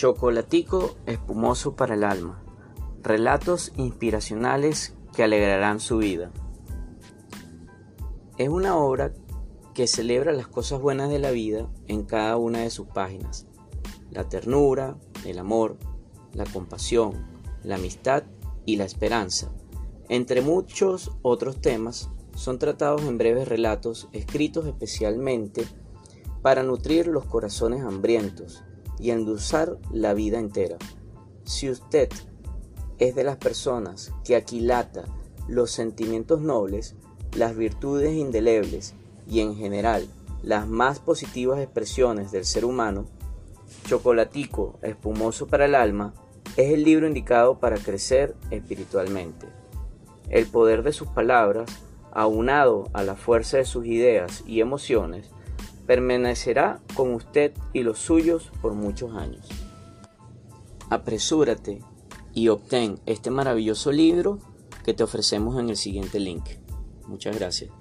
Chocolatico espumoso para el alma. Relatos inspiracionales que alegrarán su vida. Es una obra que celebra las cosas buenas de la vida en cada una de sus páginas. La ternura, el amor, la compasión, la amistad y la esperanza. Entre muchos otros temas, son tratados en breves relatos escritos especialmente para nutrir los corazones hambrientos y endulzar la vida entera. Si usted es de las personas que aquilata los sentimientos nobles, las virtudes indelebles y en general las más positivas expresiones del ser humano, Chocolatico, espumoso para el alma, es el libro indicado para crecer espiritualmente. El poder de sus palabras, aunado a la fuerza de sus ideas y emociones, permanecerá con usted y los suyos por muchos años. Apresúrate y obtén este maravilloso libro que te ofrecemos en el siguiente link. Muchas gracias.